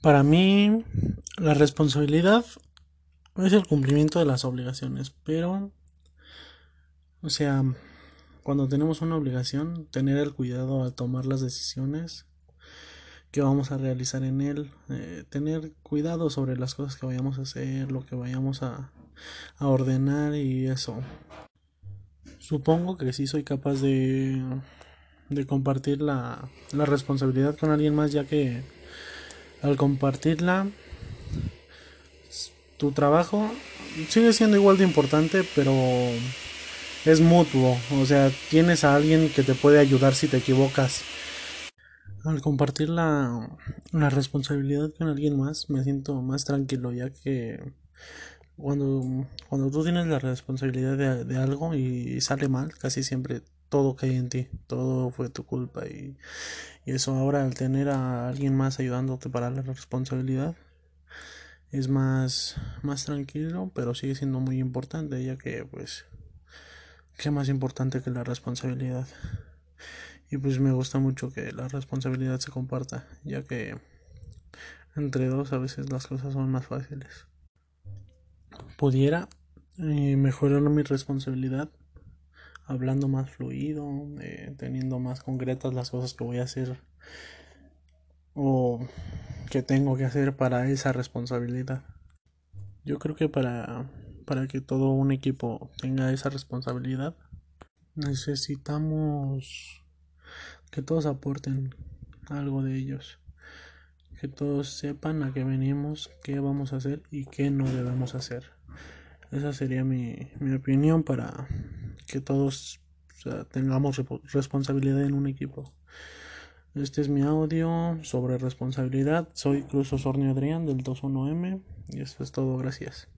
Para mí, la responsabilidad es el cumplimiento de las obligaciones, pero, o sea, cuando tenemos una obligación, tener el cuidado al tomar las decisiones que vamos a realizar en él, eh, tener cuidado sobre las cosas que vayamos a hacer, lo que vayamos a, a ordenar y eso. Supongo que sí soy capaz de, de compartir la, la responsabilidad con alguien más, ya que al compartirla, tu trabajo sigue siendo igual de importante, pero es mutuo. O sea, tienes a alguien que te puede ayudar si te equivocas. Al compartir la, la responsabilidad con alguien más, me siento más tranquilo, ya que cuando, cuando tú tienes la responsabilidad de, de algo y sale mal, casi siempre todo cae en ti, todo fue tu culpa y, y eso ahora al tener a alguien más ayudándote para la responsabilidad es más, más tranquilo, pero sigue siendo muy importante, ya que pues qué más importante que la responsabilidad. Y pues me gusta mucho que la responsabilidad se comparta, ya que entre dos a veces las cosas son más fáciles. Pudiera eh, mejorar mi responsabilidad hablando más fluido, eh, teniendo más concretas las cosas que voy a hacer o que tengo que hacer para esa responsabilidad. Yo creo que para, para que todo un equipo tenga esa responsabilidad necesitamos que todos aporten algo de ellos. Que todos sepan a qué venimos, qué vamos a hacer y qué no debemos hacer. Esa sería mi, mi opinión para que todos tengamos responsabilidad en un equipo. Este es mi audio sobre responsabilidad. Soy Cruz Osornio Adrián del 21M y eso es todo. Gracias.